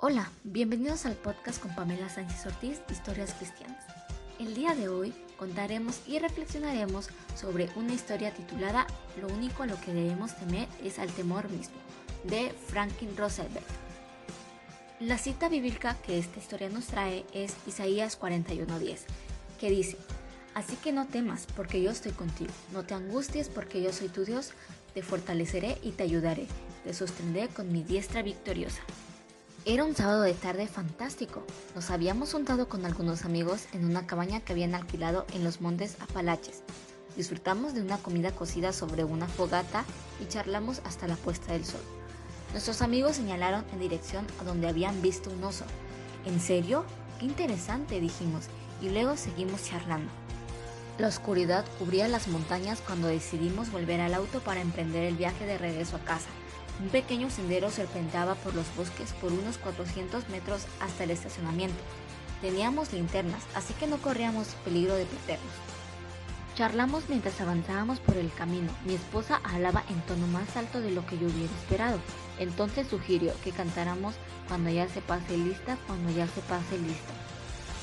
Hola, bienvenidos al podcast con Pamela Sánchez Ortiz, Historias Cristianas. El día de hoy contaremos y reflexionaremos sobre una historia titulada Lo único a lo que debemos temer es al temor mismo, de Franklin Roosevelt. La cita bíblica que esta historia nos trae es Isaías 41:10, que dice, Así que no temas, porque yo estoy contigo, no te angusties, porque yo soy tu Dios, te fortaleceré y te ayudaré, te sostendré con mi diestra victoriosa. Era un sábado de tarde fantástico. Nos habíamos juntado con algunos amigos en una cabaña que habían alquilado en los montes Apalaches. Disfrutamos de una comida cocida sobre una fogata y charlamos hasta la puesta del sol. Nuestros amigos señalaron en dirección a donde habían visto un oso. ¿En serio? Qué interesante, dijimos, y luego seguimos charlando. La oscuridad cubría las montañas cuando decidimos volver al auto para emprender el viaje de regreso a casa. Un pequeño sendero serpenteaba por los bosques por unos 400 metros hasta el estacionamiento. Teníamos linternas, así que no corríamos peligro de perdernos. Charlamos mientras avanzábamos por el camino. Mi esposa hablaba en tono más alto de lo que yo hubiera esperado. Entonces sugirió que cantáramos cuando ya se pase lista, cuando ya se pase listo.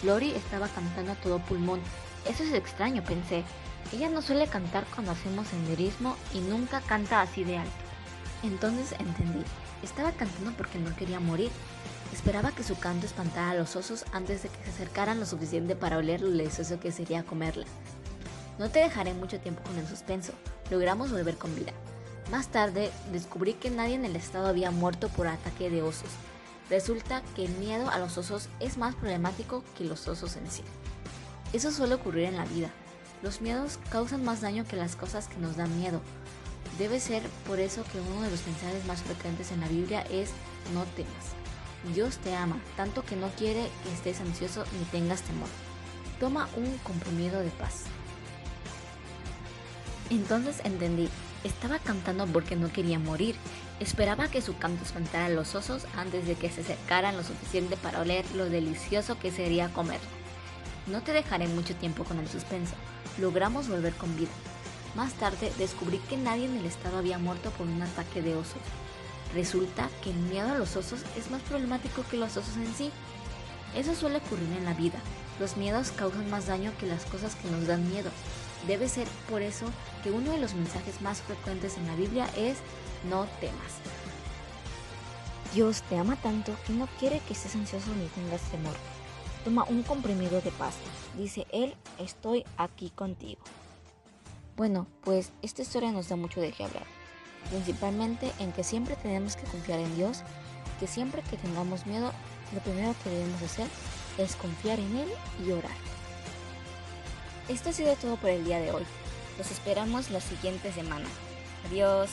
Lori estaba cantando a todo pulmón. Eso es extraño, pensé. Ella no suele cantar cuando hacemos senderismo y nunca canta así de alto. Entonces entendí. Estaba cantando porque no quería morir. Esperaba que su canto espantara a los osos antes de que se acercaran lo suficiente para oler lo delicioso que sería comerla. No te dejaré mucho tiempo con el suspenso. Logramos volver con vida. Más tarde descubrí que nadie en el estado había muerto por ataque de osos. Resulta que el miedo a los osos es más problemático que los osos en sí. Eso suele ocurrir en la vida. Los miedos causan más daño que las cosas que nos dan miedo. Debe ser por eso que uno de los mensajes más frecuentes en la Biblia es no temas. Dios te ama, tanto que no quiere que estés ansioso ni tengas temor. Toma un compromiso de paz. Entonces entendí, estaba cantando porque no quería morir. Esperaba que su canto espantara a los osos antes de que se acercaran lo suficiente para oler lo delicioso que sería comer. No te dejaré mucho tiempo con el suspenso. Logramos volver con vida. Más tarde descubrí que nadie en el estado había muerto por un ataque de osos. Resulta que el miedo a los osos es más problemático que los osos en sí. Eso suele ocurrir en la vida. Los miedos causan más daño que las cosas que nos dan miedo. Debe ser por eso que uno de los mensajes más frecuentes en la Biblia es no temas. Dios te ama tanto que no quiere que estés ansioso ni tengas temor. Toma un comprimido de paz. Dice Él, estoy aquí contigo. Bueno, pues esta historia nos da mucho de qué hablar, principalmente en que siempre tenemos que confiar en Dios, que siempre que tengamos miedo, lo primero que debemos hacer es confiar en Él y orar. Esto ha sido todo por el día de hoy. Los esperamos la siguiente semana. Adiós.